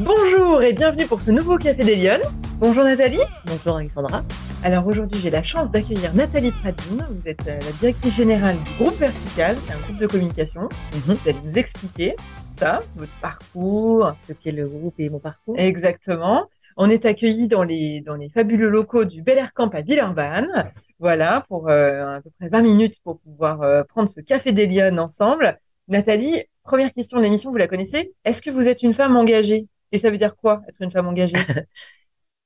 Bonjour et bienvenue pour ce nouveau Café des Lyonnes. Bonjour Nathalie. Bonjour Alexandra. Alors aujourd'hui, j'ai la chance d'accueillir Nathalie Pradine. Vous êtes euh, la directrice générale du groupe Vertical, c'est un groupe de communication. Mhm. Vous allez nous expliquer ça, votre parcours. Ce qu'est le groupe et mon parcours. Exactement. On est accueillis dans les, dans les fabuleux locaux du Bel Air Camp à Villeurbanne. Voilà, pour euh, à peu près 20 minutes pour pouvoir euh, prendre ce Café des Lyonnes ensemble. Nathalie, première question de l'émission, vous la connaissez? Est-ce que vous êtes une femme engagée? Et ça veut dire quoi, être une femme engagée?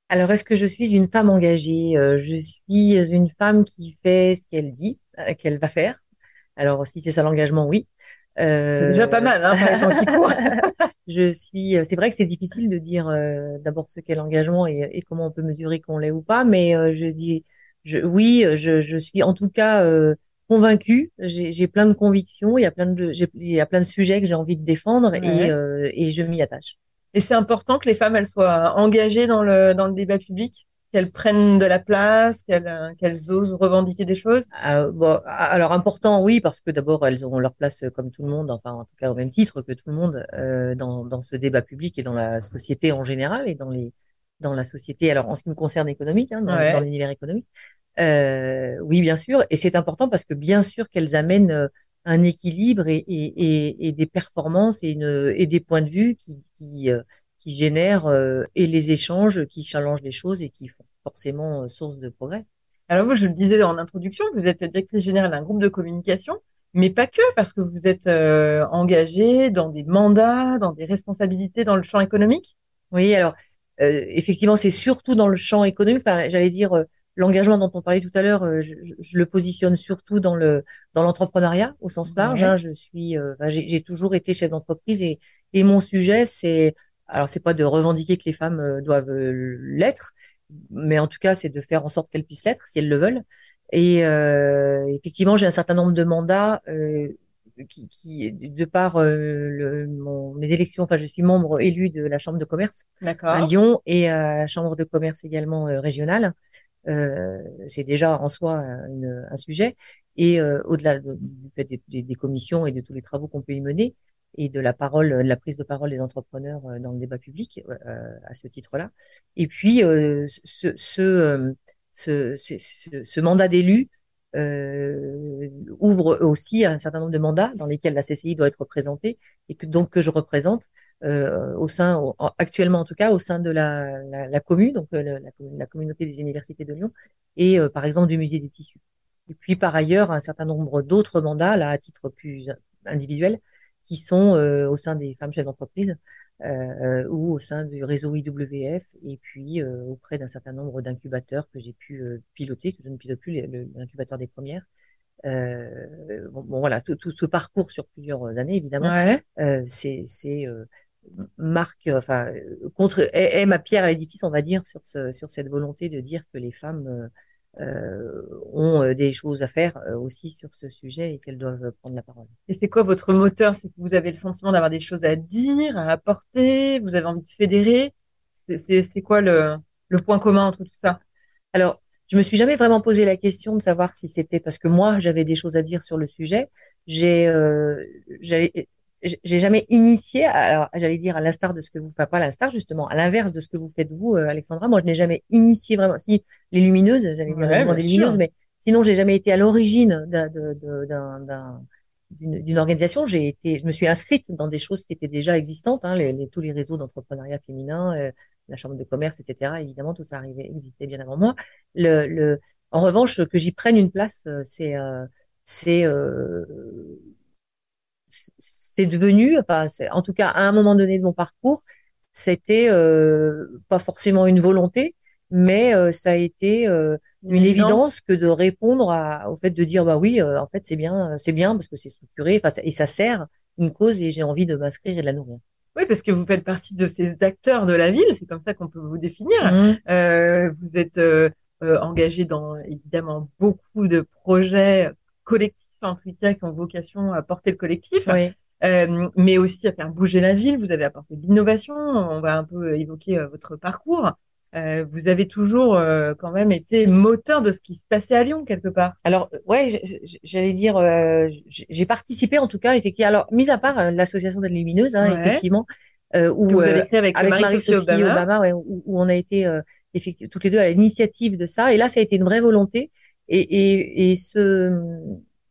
Alors, est-ce que je suis une femme engagée? Euh, Je suis une femme qui fait ce qu'elle dit qu'elle va faire. Alors, si c'est ça l'engagement, oui. c'est déjà pas mal, hein, temps qui court. je suis. C'est vrai que c'est difficile de dire d'abord ce qu'est l'engagement et, et, comment on peut mesurer qu'on l'est ou pas, mais je dis je, oui, je, je, suis en tout cas euh, convaincue. J'ai plein de convictions. Il y a plein de, il y a plein de sujets que j'ai envie de défendre et, euh, et je m'y attache. Et c'est important que les femmes elles soient engagées dans le dans le débat public, qu'elles prennent de la place, qu'elles qu'elles osent revendiquer des choses. Euh, bon, alors important, oui, parce que d'abord elles auront leur place comme tout le monde, enfin en tout cas au même titre que tout le monde euh, dans dans ce débat public et dans la société en général et dans les dans la société. Alors en ce qui me concerne économique, hein, dans, dans l'univers économique. Euh, oui, bien sûr, et c'est important parce que bien sûr qu'elles amènent euh, un équilibre et, et, et, des performances et, une, et des points de vue qui, qui, euh, qui génèrent euh, et les échanges, qui challengent les choses et qui font forcément source de progrès. Alors vous, je le disais en introduction, vous êtes directrice générale d'un groupe de communication, mais pas que, parce que vous êtes euh, engagée dans des mandats, dans des responsabilités dans le champ économique. Oui, alors euh, effectivement, c'est surtout dans le champ économique. Enfin, j'allais dire L'engagement dont on parlait tout à l'heure, euh, je, je, le positionne surtout dans le dans l'entrepreneuriat au sens large. Hein, je suis, euh, j'ai toujours été chef d'entreprise et, et mon sujet, c'est alors c'est pas de revendiquer que les femmes euh, doivent l'être, mais en tout cas, c'est de faire en sorte qu'elles puissent l'être si elles le veulent. Et euh, effectivement, j'ai un certain nombre de mandats euh, qui, qui, de par le, mon, mes élections, enfin, je suis membre élu de la Chambre de commerce à Lyon et à la Chambre de commerce également régionale. Euh, c'est déjà en soi un sujet. Et euh, au-delà fait des, des, commissions et de tous les travaux qu'on peut y mener, et de la parole, de la prise de parole des entrepreneurs euh, dans le débat public à ce titre-là. Et puis ce, ce, ce, ce, mandat d'élu euh, ouvre aussi un certain nombre de mandats dans lesquels la CCI doit être représentée et que donc que je représente euh, au sein, actuellement en tout cas, au sein de la, la, la commune, donc euh, la, la, communauté des universités de Lyon, et euh, par exemple du musée des tissus. Et puis par ailleurs, un certain nombre d'autres mandats, là, à titre plus individuel, qui sont au sein des femmes chefs d'entreprise ou au sein du réseau IWF, et puis auprès d'un certain nombre d'incubateurs que j'ai pu piloter, que je ne pilote plus, l'incubateur des premières. Euh, bon, bon, voilà, tout, tout, ce parcours sur plusieurs années, évidemment, ouais. euh, c'est marque, enfin, contre, est, ma pierre à l'édifice, on va dire, sur, ce, sur cette volonté de dire que les femmes euh, ont euh, des choses à faire euh, aussi sur ce sujet et qu'elles doivent prendre la parole. Et c'est quoi votre moteur? C'est que vous avez le sentiment d'avoir des choses à dire, à apporter, vous avez envie de fédérer? C'est quoi le, le point commun entre tout ça? Alors, je me suis jamais vraiment posé la question de savoir si c'était parce que moi j'avais des choses à dire sur le sujet. J'ai, euh, j'ai jamais initié, alors j'allais dire à l'instar de ce que vous, enfin pas à l'instar justement, à l'inverse de ce que vous faites vous, euh, Alexandra. Moi, je n'ai jamais initié vraiment, si les lumineuses, j'allais dire les lumineuses, mais sinon j'ai jamais été à l'origine d'une organisation. J'ai été, je me suis inscrite dans des choses qui étaient déjà existantes, hein, les, tous les réseaux d'entrepreneuriat féminin, euh, la chambre de commerce, etc. Évidemment, tout ça arrivait, existait bien avant moi. Le, le, en revanche, que j'y prenne une place, euh, c'est, c'est devenu, enfin, en tout cas à un moment donné de mon parcours, c'était euh, pas forcément une volonté, mais euh, ça a été euh, une, évidence. que de répondre à, au fait de dire bah oui, euh, en fait c'est bien, c'est bien parce que c'est structuré, enfin et ça sert une cause et j'ai envie de m'inscrire et de la nourrir. Oui, parce que vous faites partie de ces acteurs de la ville, c'est comme ça qu'on peut vous définir. Mmh. vous êtes engagé dans évidemment beaucoup de projets collectifs en tout cas, qui ont vocation à porter le collectif, euh, mais aussi à faire bouger la ville. Vous avez apporté de l'innovation. On va un peu évoquer euh, votre parcours. Euh, vous avez toujours euh, quand même été moteur de ce qui se passait à Lyon quelque part. Alors ouais, j'allais dire, euh, j'ai participé en tout cas effectivement. Alors mis à part l'association des lumineuses, hein, effectivement, où, vous avez créé avec, Marie-Sophie Obama, où, on a été effectivement toutes les deux à l'initiative de ça. Et là, ça a été une vraie volonté. Et, et, et ce,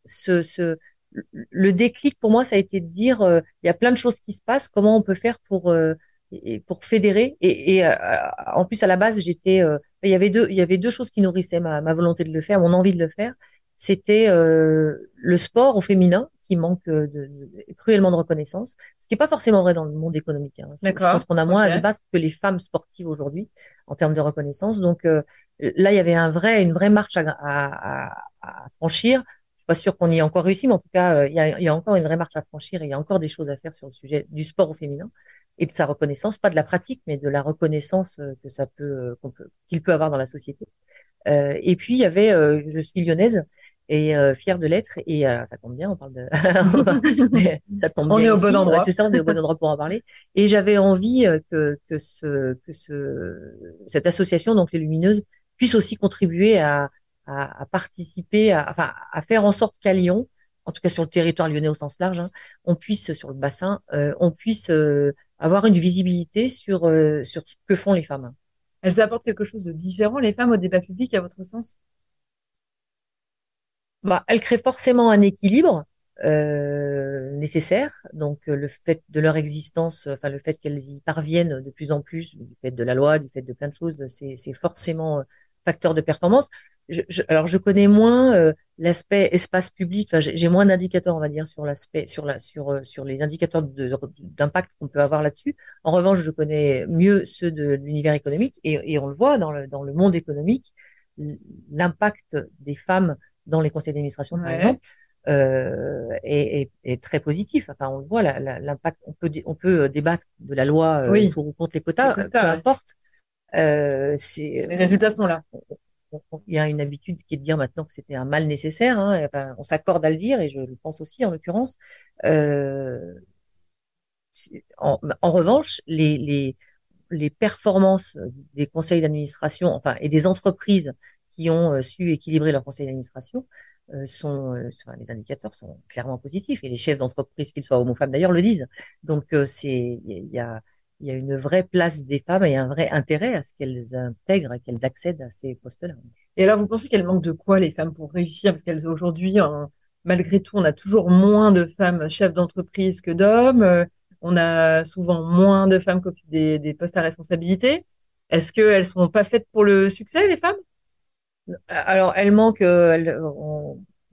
ce, ce, le déclic pour moi, ça a été de dire, il y a plein de choses qui se passent. Comment on peut faire pour pour fédérer et, et en plus à la base j'étais il y avait deux il y avait deux choses qui nourrissaient ma, ma volonté de le faire mon envie de le faire c'était euh, le sport au féminin qui manque de, de, cruellement de reconnaissance, ce qui n'est pas forcément vrai dans le monde économique. Hein. Je pense qu'on a moins à se battre que les femmes sportives aujourd'hui en termes de reconnaissance. Donc euh, là, il y avait un vrai, une vraie marche à, à, à franchir. Pas sûre qu'on y ait encore réussi, mais en tout cas, euh, il, y y a encore une vraie marche à franchir et il y a encore des choses à faire sur le sujet du sport au féminin et de sa reconnaissance, pas de la pratique, mais de la reconnaissance euh, que ça peut, qu'il peut avoir dans la société. Euh, et puis il y avait, je suis lyonnaise, et euh, fière de l'être. Et euh, ça tombe bien, on parle de. ça tombe on est au bon endroit. C'est ça, on est au bon endroit pour en parler. Et j'avais envie euh, que, que, ce, que ce, cette association, donc les Lumineuses, puisse aussi contribuer à, à, à participer, à, enfin, à faire en sorte qu'à Lyon, en tout cas sur le territoire lyonnais au sens large, hein, on puisse, sur le bassin, euh, on puisse avoir une visibilité sur, sur ce que font les femmes. Elles apportent quelque chose de différent, les femmes, au débat public, à votre sens? Bah, elle crée forcément un équilibre euh, nécessaire. Donc euh, le fait de leur existence, enfin le fait qu'elles y parviennent de plus en plus, du fait de la loi, du fait de plein de choses, c'est forcément euh, facteur de performance. Je, alors je connais moins euh, l'aspect espace public. Enfin, j'ai moins d'indicateurs, on va dire, sur l'aspect, sur la, sur sur les indicateurs d'impact qu'on peut avoir là-dessus. En revanche, je connais mieux ceux de, l'univers économique et, et, on le voit dans le dans le monde économique, l'impact des femmes dans les conseils d'administration, par exemple, euh, est, est, très positif. Enfin, on le voit, l'impact. On peut, on peut euh, débattre de la loi euh, pour ou contre les quotas, peu importe. Euh, les résultats sont là. Il y a une habitude qui est de dire maintenant que c'était un mal nécessaire. Hein, enfin, on s'accorde à le dire, et je le pense aussi en l'occurrence. Euh, en, revanche, les, les, les performances des conseils d'administration, enfin, et des entreprises qui ont euh, su équilibrer leur conseil d'administration euh, sont, les indicateurs sont clairement positifs et les chefs d'entreprise, qu'ils soient hommes ou femmes d'ailleurs, le disent. Donc c'est il y a il y a une vraie place des femmes et un vrai intérêt à ce qu'elles intègrent et qu'elles accèdent à ces postes-là. Et alors, vous pensez qu'elles manquent de quoi, les femmes, pour réussir? Parce qu'elles, aujourd'hui, malgré tout, on a toujours moins de femmes chefs d'entreprise que d'hommes. On a souvent moins de femmes qui occupent des, des postes à responsabilité. Est-ce qu'elles sont pas faites pour le succès, les femmes? Alors, elle manque. Euh,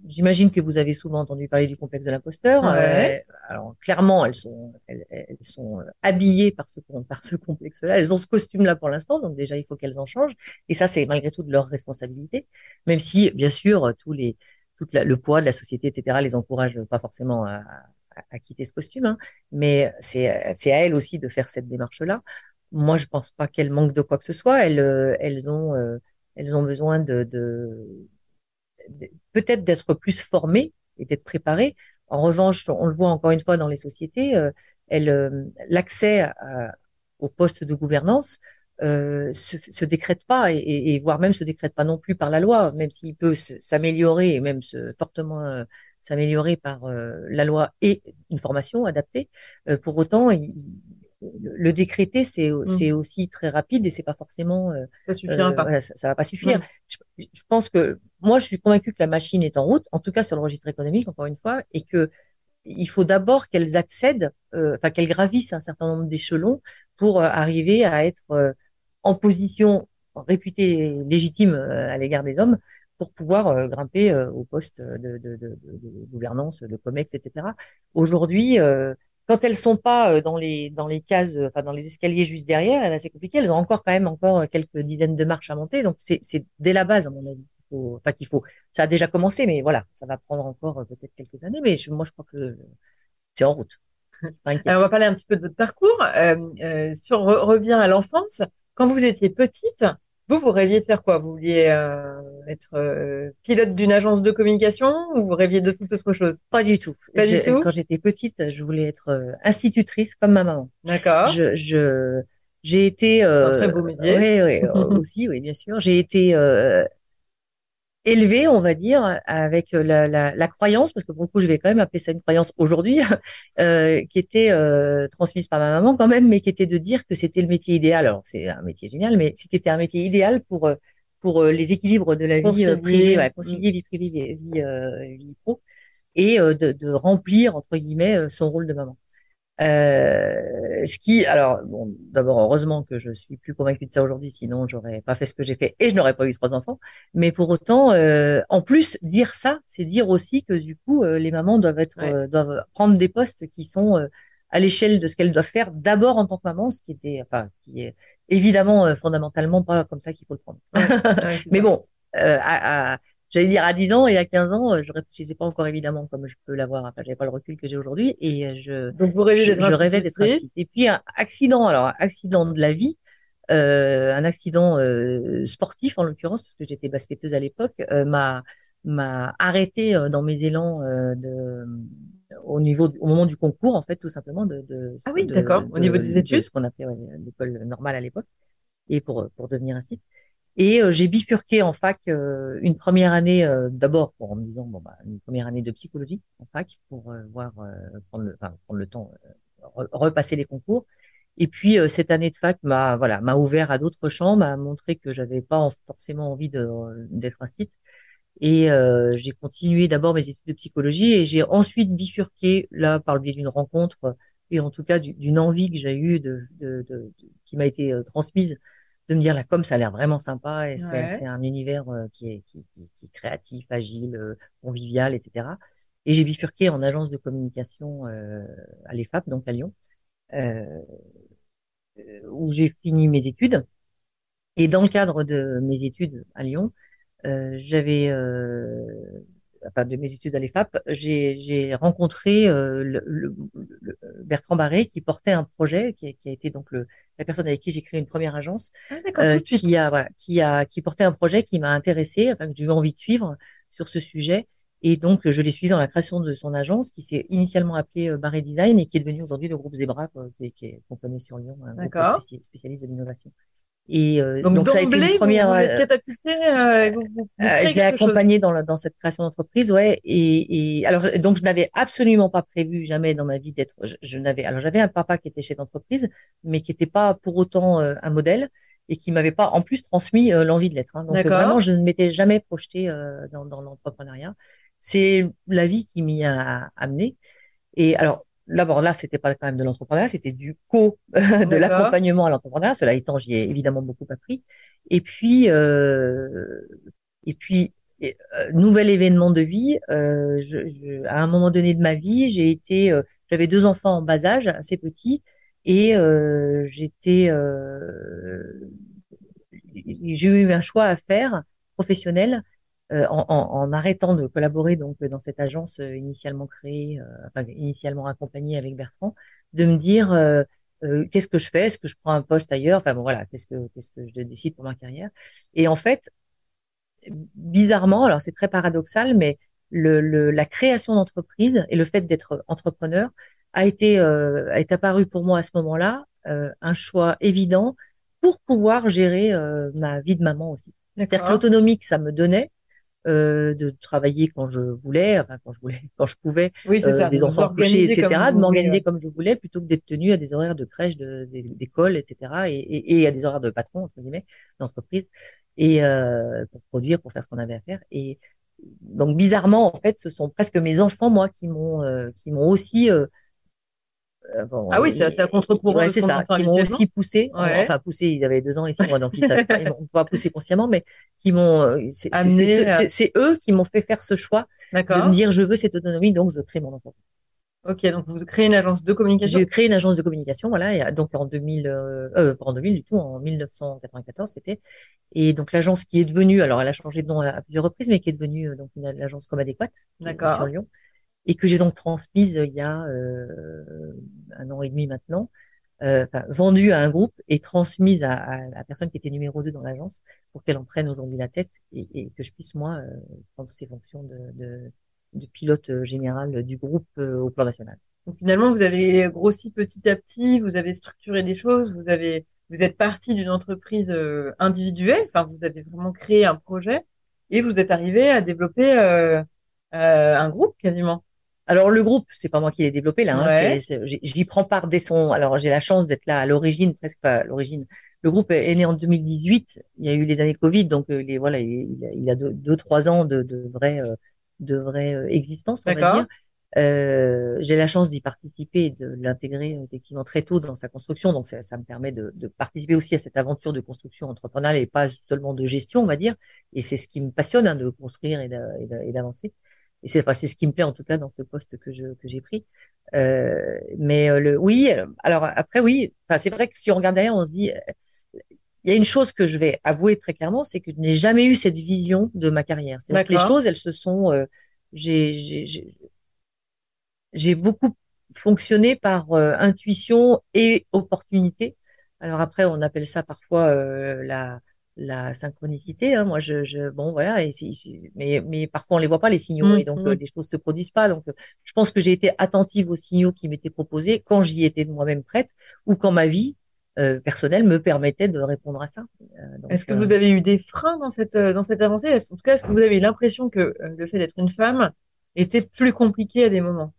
j'imagine que vous avez souvent entendu parler du complexe de l'imposteur. Euh, alors, clairement, elles sont, elles, sont habillées par ce, par ce complexe-là. Elles ont ce costume-là pour l'instant, donc déjà, il faut qu'elles en changent. Et ça, c'est malgré tout de leur responsabilité. Même si, bien sûr, tous les, tout le poids de la société, etc., les encourage pas forcément à, à, quitter ce costume. Hein. Mais c'est, à elles aussi de faire cette démarche-là. Moi, je pense pas qu'elles manquent de quoi que ce soit. Elles, euh, elles ont elles ont besoin de, de, peut-être d'être plus formées et d'être préparées. En revanche, on le voit encore une fois dans les sociétés, euh, euh, l'accès au poste de gouvernance euh, se, se décrète pas et, et, voire même se décrète pas non plus par la loi, même s'il peut s'améliorer et même se, fortement euh, s'améliorer par la loi et une formation adaptée. pour autant, il, le décréter, c'est mmh. aussi très rapide et c'est pas forcément. Euh, ça, euh, ça, va pas suffire. Je, pense que moi, je suis convaincue que la machine est en route, en tout cas sur le registre économique, encore une fois, et que il faut d'abord qu'elles accèdent, euh, enfin qu'elles gravissent un certain nombre d'échelons pour arriver à être en position réputée légitime à l'égard des hommes pour pouvoir grimper au poste de, de, de, de, gouvernance, de COMEX, etc. Aujourd'hui, quand elles sont pas euh, dans les dans les cases, euh, enfin dans les escaliers juste derrière, eh ben, c'est compliqué. Elles ont encore quand même encore euh, quelques dizaines de marches à monter. Donc c'est dès la base à mon avis. Faut, qu'il faut. Ça a déjà commencé, mais voilà, ça va prendre encore peut-être quelques années. Mais moi je crois que c'est en route. Alors on va parler un petit peu de votre parcours. Euh, sur revient à l'enfance. Quand vous étiez petite, vous, vous rêviez de faire quoi? Vous vouliez euh, être euh, pilote d'une agence de communication ou vous rêviez de toute autre chose? Pas du tout. Pas du tout? Quand j'étais petite, je voulais être euh, institutrice comme ma maman. D'accord. Je, je j'ai été. Euh, un très beau métier. Oui, oui, aussi, oui, bien sûr. J'ai été élevé, on va dire, avec la, la, la, croyance, parce que pour le coup, je vais quand même appeler ça une croyance aujourd'hui, euh, qui était euh, transmise par ma maman quand même, mais qui était de dire que c'était le métier idéal. Alors, c'est un métier génial, mais qui était un métier idéal pour euh, pour euh, les équilibres de la vie privée, ouais, concilier vie privée, vie, vie, vie pro, et de, de, remplir entre guillemets son rôle de maman. Euh, ce qui, alors, bon, d'abord, heureusement que je suis plus convaincue de ça aujourd'hui, sinon j'aurais pas fait ce que j'ai fait et je n'aurais pas eu trois enfants. Mais pour autant, euh, en plus, dire ça, c'est dire aussi que du coup, euh, les mamans doivent être, euh, doivent prendre des postes qui sont euh, à l'échelle de ce qu'elles doivent faire d'abord en tant que maman, ce qui était, enfin, qui est évidemment fondamentalement pas comme ça qu'il faut le prendre. mais bon, à, à j'allais dire à 10 ans et à 15 ans, euh, je réfléchissais pas encore évidemment comme je peux l'avoir. Enfin, j'avais pas le recul que j'ai aujourd'hui et euh, je donc vous rêvez je, je rêvais d'être ainsi. Et puis un accident, alors accident de la vie, euh, un accident euh, sportif en l'occurrence parce que j'étais basketteuse à l'époque, euh, m'a m'a arrêté dans mes élans de au niveau au moment du concours en fait tout simplement de, de ah oui d'accord au niveau des études ce qu'on appelait l'école normale à l'époque et pour pour devenir ainsi et euh, j'ai bifurqué en fac euh, une première année, euh, d'abord pour en me disant bon bah une première année de psychologie en fac pour voir prendre le, prendre le temps, repasser les concours. Et puis cette année de fac m'a voilà m'a ouvert à d'autres champs, m'a montré que j'avais pas forcément envie d'être un site. Et j'ai continué d'abord mes études de psychologie et j'ai ensuite bifurqué là par le biais d'une rencontre et en tout cas d'une envie que j'ai eue de, de, de, qui m'a été transmise de me dire la com ça a l'air vraiment sympa et c'est un univers euh, qui, est, qui, qui, qui, est créatif, agile, euh, convivial, etc. Et j'ai bifurqué en agence de communication euh, à l'EFAP, donc à Lyon, euh, où j'ai fini mes études. Et dans le cadre de mes études à Lyon, euh, j'avais enfin, de mes études à l'EFAP, j'ai rencontré euh, le, le, le, Bertrand Barré qui portait un projet, qui, qui a été donc la personne avec qui j'ai créé une première agence, ah, euh, qui a voilà, qui a qui portait un projet qui m'a intéressé, enfin, que j'ai eu envie de suivre sur ce sujet. Et donc, je l'ai suivi dans la création de son agence, qui s'est initialement appelée euh, Barré Design et qui est devenu aujourd'hui le groupe Zebra, qu'on connaît sur Lyon, un groupe spécialiste de l'innovation. Et euh, donc, donc ça a été une première. Vous, euh, catapulté, euh, vous, vous, euh, je l'ai accompagné dans, dans cette création d'entreprise, ouais. Et, et, alors donc je n'avais absolument pas prévu jamais dans ma vie d'être. Je, je n'avais alors j'avais un papa qui était chef d'entreprise, mais qui n'était pas pour autant euh, un modèle et qui m'avait pas en plus transmis l'envie de l'être. Hein. Donc vraiment je ne m'étais jamais projetée dans, dans l'entrepreneuriat. C'est la vie qui m'y a amené. Et alors là, bon, là, c'était pas quand même de l'entrepreneuriat, c'était du co, de l'accompagnement à l'entrepreneuriat. Cela étant, j'y ai évidemment beaucoup appris. Et puis, euh, et puis, euh, nouvel événement de vie. Euh, je, je, à un moment donné de ma vie, j'ai été, euh, j'avais deux enfants en bas âge, assez petits, et euh, j'étais, j'ai eu un choix à faire professionnel euh, en, en, arrêtant de collaborer donc dans cette agence euh, initialement créée, euh, enfin, initialement accompagnée avec Bertrand, de me dire qu'est-ce que je fais, est-ce que je prends un poste ailleurs, enfin bon voilà, qu'est-ce que qu'est-ce que je décide pour ma carrière? Et en fait, bizarrement, alors c'est très paradoxal, mais le, le, la création d'entreprise et le fait d'être entrepreneur a été euh, a été apparu pour moi à ce moment-là euh, un choix évident pour pouvoir gérer euh, ma vie de maman aussi. C'est-à-dire que l'autonomie que ça me donnait, euh, de travailler quand je voulais, enfin quand je voulais, quand je pouvais, oui, euh, ça. des enfants couchés, etc., de m'organiser comme je voulais, plutôt que d'être tenu à des horaires de crèche, d'école, etc., et, et, et, à des horaires de patron entre guillemets, d'entreprise, et euh, pour produire, pour faire ce qu'on avait à faire. Et donc bizarrement, en fait, ce sont presque mes enfants, moi, qui m'ont, euh, qui m'ont aussi euh, bon, ah oui, c'est à contre-courant. Ouais, c'est ça, qui m'ont aussi poussé. Ouais. Enfin, poussé, ils avaient deux ans et six mois, donc ils ne m'ont pas poussé consciemment, mais qui m'ont. Euh, c'est eux qui m'ont fait faire ce choix de me dire je veux cette autonomie, donc je crée mon entreprise. Ok, donc vous créez une agence de communication? J'ai créé une agence de communication, voilà, et donc en 2000, euh, euh, pas en 2000 du tout, en 1994 c'était. Et donc l'agence qui est devenue, alors elle a changé de nom à, plusieurs reprises, mais qui est devenue donc une l'agence comme adéquate, d'accord, sur Lyon et que j'ai donc transmise il y a euh, un an et demi maintenant, euh, vendue à un groupe et transmise à, à, la personne qui était numéro 2 dans l'agence pour qu'elle en prenne aujourd'hui la tête et, et, que je puisse moi euh, prendre ces fonctions de, de, de pilote général du groupe euh, au plan national. Donc finalement, vous avez grossi petit à petit, vous avez structuré des choses, vous avez, vous êtes parti d'une entreprise euh, individuelle, enfin vous avez vraiment créé un projet et vous êtes arrivé à développer un groupe quasiment. Alors le groupe, c'est pas moi qui l'ai développé là. Hein, j'y prends part dès son. Alors j'ai la chance d'être là à l'origine, presque pas à l'origine. Le groupe est né en 2018. Il y a eu les années Covid, donc les voilà, il, a deux, trois ans de, de vraie de vraie existence, on va dire. Euh, j'ai la chance d'y participer, de l'intégrer effectivement très tôt dans sa construction, donc ça, ça me permet de, de, participer aussi à cette aventure de construction entrepreneuriale et pas seulement de gestion, on va dire. Et c'est ce qui me passionne hein, de construire et d'avancer. Et c'est enfin, c'est ce qui me plaît en tout cas dans ce poste que je que j'ai pris. Euh, mais euh, le oui, alors après oui, enfin c'est vrai que si on regarde derrière, on se dit il y a une chose que je vais avouer très clairement, c'est que je n'ai jamais eu cette vision de ma carrière. Que les choses, elles se sont euh, j'ai j'ai beaucoup fonctionné par euh, intuition et opportunité. Alors après, on appelle ça parfois euh, la, la synchronicité. Hein. Moi, je, je, bon voilà, et mais, mais parfois on les voit pas les signaux mmh, et donc euh, mmh. les choses se produisent pas. Donc, je pense que j'ai été attentive aux signaux qui m'étaient proposés quand j'y étais moi-même prête ou quand ma vie personnelle me permettait de répondre à ça. est-ce que vous avez eu des freins dans cette dans cette avancée? En tout cas, est-ce que vous avez eu l'impression que le fait d'être une femme était plus compliqué à des moments?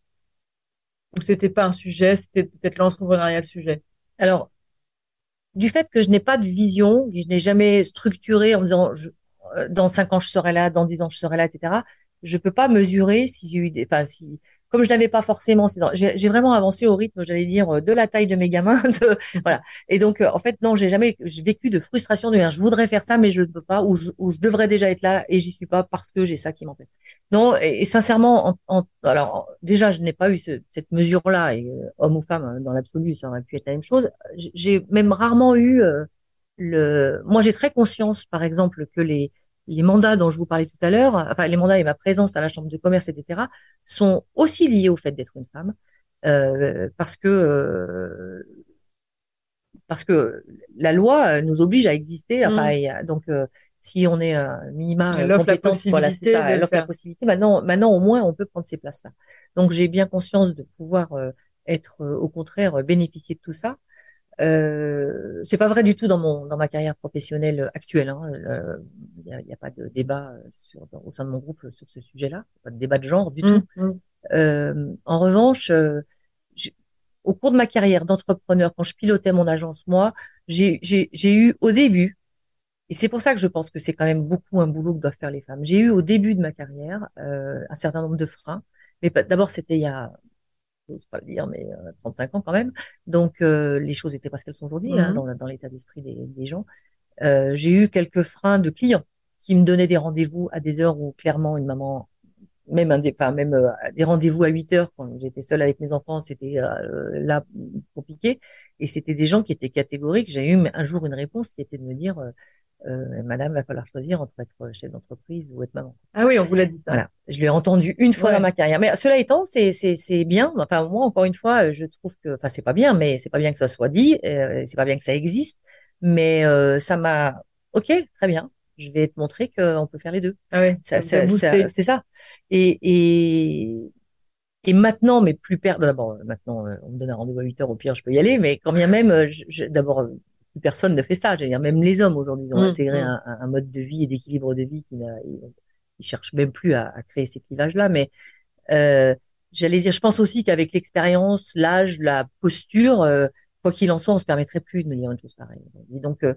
Ou c'était pas un sujet, c'était peut-être l'entrepreneuriat le sujet? Alors, du fait que je n'ai pas de vision, je n'ai jamais structuré en disant euh, dans cinq ans je serai là, dans dix ans je serai là, etc. Je peux pas mesurer si j'ai eu des, enfin si comme je n'avais pas forcément, j'ai vraiment avancé au rythme, j'allais dire, euh, de la taille de mes gamins. De, voilà. Et donc, euh, en fait, non, j'ai jamais vécu de frustration de je voudrais faire ça, mais je ne peux pas, ou je, devrais déjà être là et j'y suis pas parce que j'ai ça qui m'empêche. Non, et, sincèrement, en, alors déjà, je n'ai pas eu cette mesure-là, et euh, homme ou femme, hein, dans l'absolu, ça aurait pu être la même chose. J'ai même rarement eu le. Moi, j'ai très conscience, par exemple, que les les mandats dont je vous parlais tout à l'heure, enfin les mandats et ma présence à la chambre de commerce, etc., sont aussi liés au fait d'être une femme, euh, parce que euh, parce que la loi nous oblige à exister. Enfin, mmh. donc euh, si on est un minima compétent, voilà, c'est ça, elle offre la possibilité. Maintenant, maintenant au moins on peut prendre ces places-là. Donc j'ai bien conscience de pouvoir être au contraire bénéficier de tout ça. Euh, c'est pas vrai du tout dans mon dans ma carrière professionnelle actuelle. Il hein. n'y a, y a, pas de débat sur, au sein de mon groupe sur ce sujet-là, pas de débat de genre du mmh, tout. Mmh. Euh, en revanche, euh, au cours de ma carrière d'entrepreneur, quand je pilotais mon agence, moi, j'ai eu au début, et c'est pour ça que je pense que c'est quand même beaucoup un boulot que doivent faire les femmes. J'ai eu au début de ma carrière euh, un certain nombre de freins. Mais d'abord, c'était il y a j'ose pas le dire, mais 35 euh, ans quand même. Donc euh, les choses étaient pas ce qu'elles sont aujourd'hui hein, mhm. dans, l'état d'esprit des, gens. Euh, j'ai eu quelques freins de clients qui me donnaient des rendez-vous à des heures où clairement une maman, même un des, enfin, même des rendez-vous à 8 heures quand j'étais seule avec mes enfants, c'était là compliqué. Et c'était des gens qui étaient catégoriques. J'ai eu un jour une réponse qui était de me dire euh, madame, va falloir choisir entre être chef d'entreprise ou être maman. Ah oui, on vous l'a dit ça. Voilà. Je l'ai entendu une fois dans ma carrière. Mais cela étant, c'est, c'est, c'est bien. Enfin, moi, encore une fois, je trouve que, enfin, c'est pas bien, mais c'est pas bien que ça soit dit. Euh, c'est pas bien que ça existe. Mais euh, ça m'a, ok, très bien. Je vais te montrer qu'on peut faire les deux. Ah oui, ça, ça, c'est ça. Et, et, et maintenant, mais plus perdre. D'abord, maintenant, on me donne un rendez-vous à 8 heures. Au pire, je peux y aller. Mais quand bien même, je, personne ne fait ça. dire, même les hommes aujourd'hui, ils ont mmh, intégré mmh. un, mode de vie et d'équilibre de vie qui ils, cherchent même plus à, créer ces clivages-là. Mais euh, j'allais dire, je pense aussi qu'avec l'expérience, l'âge, la posture, euh, quoi qu'il en soit, on se permettrait plus de me dire une chose pareille. Et donc, euh,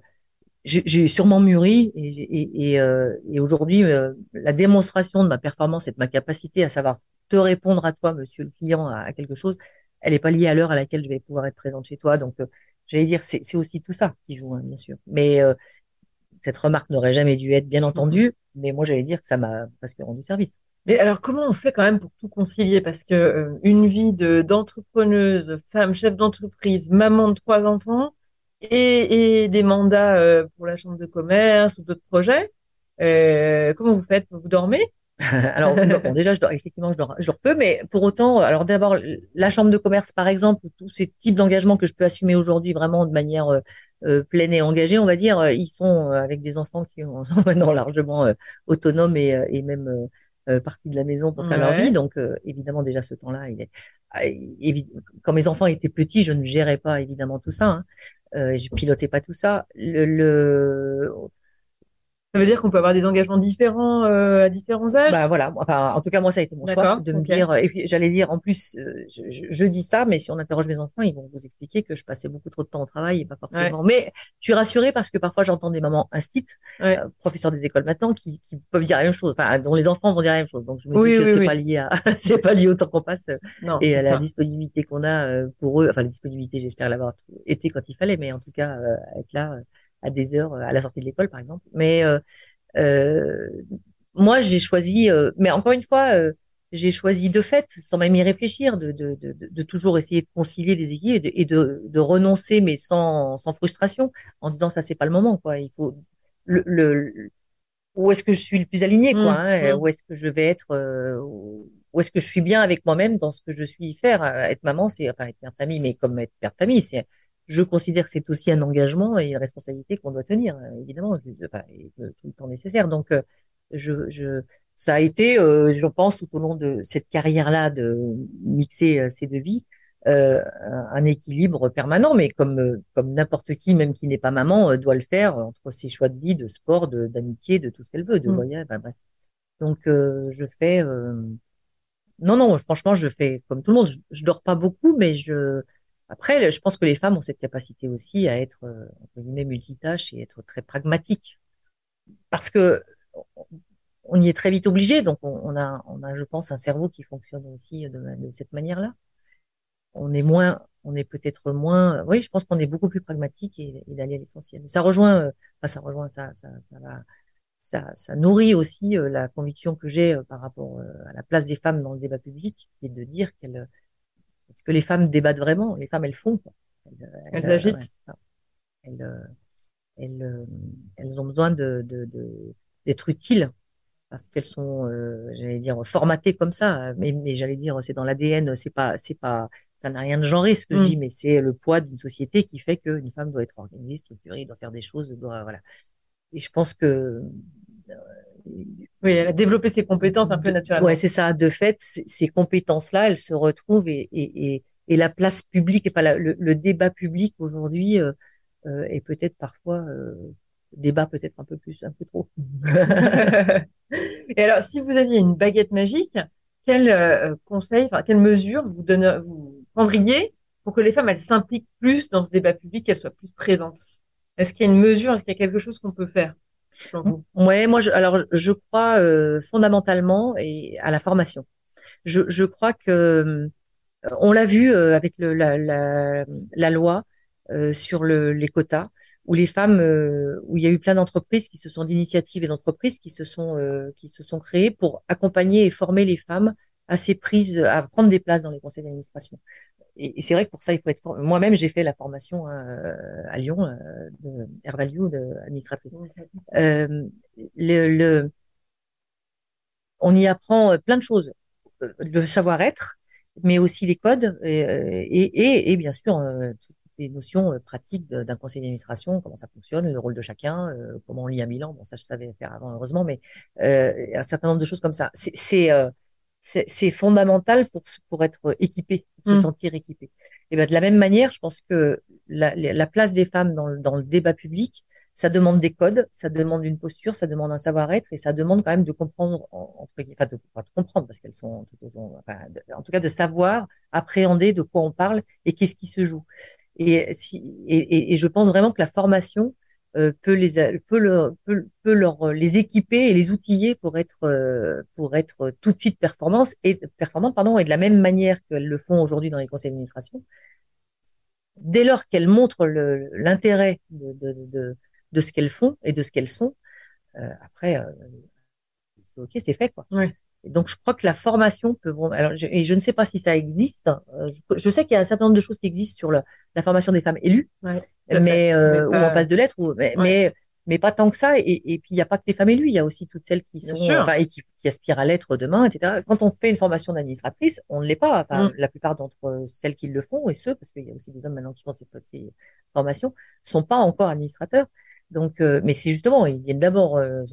j'ai sûrement mûri et, et, aujourd'hui, la démonstration de ma performance et de ma capacité à savoir te répondre à toi, monsieur le client, à, à quelque chose, elle n'est pas liée à l'heure à laquelle je vais pouvoir être présente chez toi. Donc, J'allais dire, c'est aussi tout ça qui joue, hein, bien sûr. Mais euh, cette remarque n'aurait jamais dû être, bien entendu. Mais moi, j'allais dire que ça m'a presque rendu service. Mais alors, comment on fait quand même pour tout concilier? Parce que euh, une vie de d'entrepreneuse, femme, chef d'entreprise, maman de trois enfants et, et des mandats euh, pour la chambre de commerce ou d'autres projets, comment vous faites? Vous dormez? alors bon, déjà, je dors, effectivement, je dors, je dors peu, mais pour autant, alors d'abord la chambre de commerce, par exemple, tous ces types d'engagements que je peux assumer aujourd'hui vraiment de manière euh, euh, pleine et engagée, on va dire, euh, ils sont avec des enfants qui sont maintenant largement autonomes et, et même partie de la maison pour faire leur vie. Donc évidemment déjà ce temps-là, il est ah, quand mes enfants étaient petits, je ne gérais pas évidemment tout ça. Hein. je pilotais pas tout ça. le Ça veut dire qu'on peut avoir des engagements différents euh, à différents âges? Bah voilà. Enfin, en tout cas, moi, ça a été mon choix de me dire. Et puis, j'allais dire, en plus, euh, je, je, dis ça, mais si on interroge mes enfants, ils vont vous expliquer que je passais beaucoup trop de temps au travail et pas forcément. Mais je suis rassurée parce que parfois, j'entends des mamans instites, euh, professeurs des écoles maintenant, qui, qui, peuvent dire la même chose. Enfin, dont les enfants vont dire la même chose. Donc, je me dis que c'est pas lié à, c'est pas lié au temps qu'on passe non, et à la disponibilité qu'on a pour eux. Enfin, la disponibilité, j'espère l'avoir été quand il fallait, mais en tout cas, être là à des heures à la sortie de l'école, par exemple. Mais euh, moi, j'ai choisi, euh, mais encore une fois, euh, j'ai choisi de fait, sans même y réfléchir, de, de, de, de, toujours essayer de concilier les équipes et de, de, renoncer, mais sans, sans frustration, en disant ça, c'est pas le moment, quoi. Il faut le, le où est-ce que je suis le plus aligné, quoi. Mmh, hein, mmh. Où est-ce que je vais être, où est-ce que je suis bien avec moi-même dans ce que je suis faire. Être maman, c'est enfin être mère famille, mais comme être père de famille, c'est je considère que c'est aussi un engagement et une responsabilité qu'on doit tenir, évidemment, enfin, tout le temps nécessaire. Donc, euh, je, je, ça a été, euh, je pense, tout au long de cette carrière-là de mixer euh, ces deux vies, euh, un équilibre permanent, mais comme comme n'importe qui, même qui n'est pas maman, doit le faire entre ses choix de vie, de sport, d'amitié, de, tout ce qu'elle veut, de mmh. voyage, bref. Donc, je fais, non, non, franchement, je fais comme tout le monde. Je, je dors pas beaucoup, mais je après, je pense que les femmes ont cette capacité aussi à être euh, entre guillemets multitâches et être très pragmatiques, parce que on y est très vite obligé. Donc, on, a, on a, je pense, un cerveau qui fonctionne aussi de, cette manière-là. On est moins, on est peut-être moins. Oui, je pense qu'on est beaucoup plus pragmatique et, d'aller à l'essentiel. Ça rejoint, euh, enfin, ça rejoint ça, ça, ça va. Ça, ça, nourrit aussi euh, la conviction que j'ai par rapport à la place des femmes dans le débat public, qui est de dire qu'elles est-ce que les femmes débattent vraiment Les femmes, elles font. Elles, elles, agissent. elles, elles, elles, ont besoin de, d'être utiles parce qu'elles sont, euh, j'allais dire, formatées comme ça. Mais, mais j'allais dire, c'est dans l'ADN. C'est pas, c'est pas, ça n'a rien de genré ce que je mm. dis, mais c'est le poids d'une société qui fait qu'une femme doit être organisée, structurée, doit faire des choses, doit, voilà. Et je pense que oui, elle a développé ses compétences un peu naturellement. Ouais, c'est ça. De fait, ces compétences-là, elles se retrouvent et, et, et, et la place publique et pas le, débat public aujourd'hui euh, euh, est peut-être parfois euh, débat peut-être un peu plus, un peu trop. et alors, si vous aviez une baguette magique, quel euh, conseil, enfin quelle mesure vous donne, vous prendriez pour que les femmes elles s'impliquent plus dans ce débat public, qu'elles soient plus présentes? Est-ce qu'il y a une mesure, est-ce qu'il y a quelque chose qu'on peut faire? Ouais, moi, je, alors je crois euh, fondamentalement et à la formation. Je, je crois que euh, on l'a vu euh, avec le, la, la, la, loi sur le, les quotas, où les femmes, où il y a eu plein d'entreprises qui se sont d'initiatives et d'entreprises qui se sont qui se sont créées pour accompagner et former les femmes à ces prises, à prendre des places dans les conseils d'administration et, c'est vrai que pour ça, il faut être. Moi-même, j'ai fait la formation hein, à Lyon euh, de Air Value, de administratrice. Euh, le, le, on y apprend euh, plein de choses, euh, le savoir-être, mais aussi les codes et, et, et bien sûr toutes les notions pratiques d'un conseil d'administration, comment ça fonctionne, le rôle de chacun, comment on lit à Milan. Bon, ça, je savais faire avant, heureusement, mais un certain nombre de choses comme ça. C'est c'est fondamental pour, pour être équipé, pour se mm. sentir équipé. Et ben de la même manière, je pense que la, la place des femmes dans, dans, le débat public, ça demande des codes, ça demande une posture, ça demande un savoir-être et ça demande quand même de comprendre, entre enfin de, pas de comprendre parce qu'elles sont, enfin, en tout cas de savoir appréhender de quoi on parle et qu'est-ce qui se joue. Et, si, et, et, je pense vraiment que la formation euh, peut les peut, le, peut, leur euh, les équiper et les outiller pour être euh, pour être tout de suite performantes et performantes pardon et de la même manière qu'elles le font aujourd'hui dans les conseils d'administration. Dès lors qu'elles montrent l'intérêt de, de, de, de, ce qu'elles font et de ce qu'elles sont euh, après c'est ok c'est fait quoi donc, je crois que la formation peut Alors, je, et je ne sais pas si ça existe. Euh, je, sais qu'il y a un certain nombre de choses qui existent sur le, la formation des femmes élues, mais, euh, ou en passe de lettres, ou, mais, mais, mais pas tant que ça. Et, et puis, il n'y a pas que les femmes élues. Il y a aussi toutes celles qui sont, enfin, et qui, qui, aspirent à l'être demain, etc. Quand on fait une formation d'administratrice, on ne l'est pas. Enfin, mm. la plupart d'entre celles qui le font et ceux, parce qu'il y a aussi des hommes maintenant qui font ces, ces formations, sont pas encore administrateurs. Donc, euh, mais c'est justement, ils viennent d'abord euh,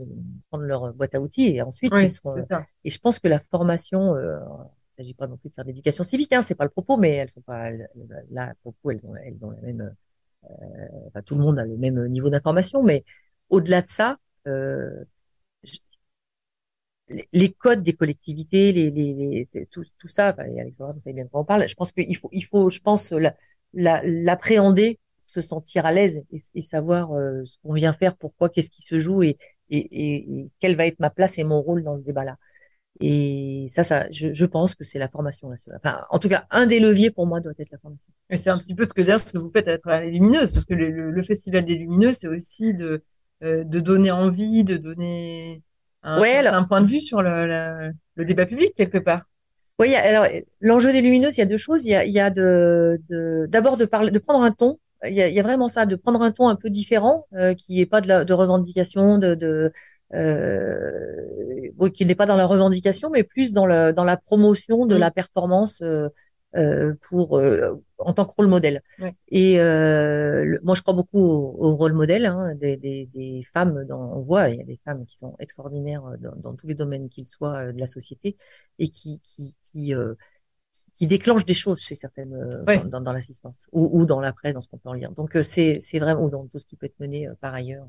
prendre leur boîte à outils et ensuite ils seront. Et je pense que la formation, euh, il ne s'agit pas non plus de faire d'éducation civique, hein, c'est pas le propos, mais elles sont pas là. Propos, elles ont, elles ont la même. Euh, enfin, tout le monde a le même niveau d'information, mais au-delà de ça, les codes des collectivités, les, les, les tout, tout, ça, enfin, Alexandra, vous savez bien de quoi on parle. Je pense qu'il faut, il faut, je pense, l'appréhender, la, se sentir à l'aise et, et savoir euh, ce qu'on vient faire, pourquoi, qu'est-ce qui se joue et, et, et, quelle va être ma place et mon rôle dans ce débat-là. Et ça, ça, je, je pense que c'est la formation nationale. Enfin, en tout cas, un des leviers pour moi doit être la formation. Et c'est un petit peu ce que dire ce que vous faites à travers les Lumineuses, parce que le, le, le festival des Lumineuses, c'est aussi de, euh, de donner envie, de donner un, ouais, un point de vue sur le, le, débat public quelque part. Oui, alors l'enjeu des lumineuses, il y a deux choses. Il y a, il y a de d'abord de, parler, de prendre un ton. Il y, y a vraiment ça, de prendre un ton un peu différent, euh, qui est pas de, la, de revendication, de, de euh, qui n'est pas dans la revendication, mais plus dans, le, dans la promotion de mmh. la performance euh, euh, pour euh, en tant que rôle modèle. Et euh, moi, je crois beaucoup au, rôle modèle hein, des, des, des, femmes. Dans, on voit, il y a des femmes qui sont extraordinaires dans, dans tous les domaines qu'ils soient de la société et qui qui qui, qui déclenchent des choses chez certaines dans, dans, l'assistance ou, ou, dans la presse, dans ce qu'on peut en lire. Donc c'est c'est vraiment ou dans tout ce qui peut être mené par ailleurs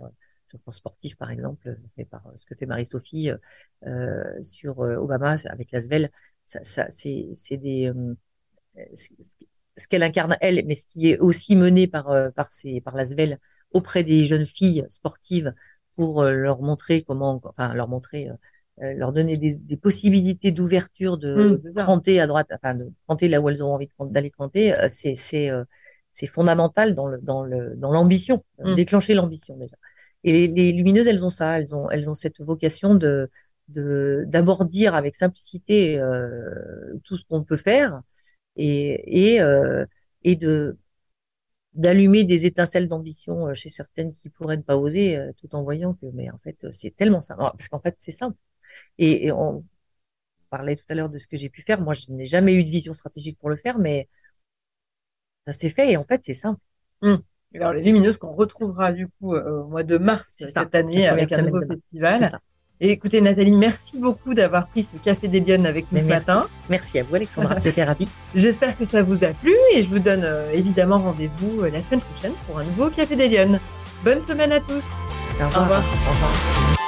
sur le plan sportif, par exemple, fait par ce que fait Marie-Sophie euh, sur Obama avec l'Asvel. Ça, ça c'est des ce qu'elle incarne elle, mais ce qui est aussi mené par euh, par ces par l'Asvel auprès des jeunes filles sportives pour euh, leur montrer comment, enfin leur montrer, euh, leur donner des, des possibilités d'ouverture de, mmh, cranter à droite, enfin de cranter là où elles ont envie d'aller cranter, c'est c'est c'est fondamental dans le dans le dans l'ambition, mmh. déclencher l'ambition déjà. Et les, les, lumineuses, elles ont ça, elles ont elles ont cette vocation de de d'abord dire avec simplicité tout ce qu'on peut faire et, et, euh, et de d'allumer des étincelles d'ambition euh, chez certaines qui pourraient ne pas oser, euh, tout en voyant que, mais en fait, c'est tellement simple. Parce qu'en fait, c'est simple. Et, on parlait tout à l'heure de ce que j'ai pu faire. Moi, je n'ai jamais eu de vision stratégique pour le faire, mais ça s'est fait et en fait, c'est simple. Hum. Alors, les lumineuses qu'on retrouvera du coup au mois de mars cette année avec un nouveau festival. Et écoutez, Nathalie, merci beaucoup d'avoir pris ce Café des Lyonnes avec nous ce matin. Merci à vous, Alexandra. J'étais ravie. J'espère que ça vous a plu et je vous donne euh, évidemment rendez-vous euh, la semaine prochaine pour un nouveau Café des Lyonnes. Bonne semaine à tous. Au revoir. Au revoir.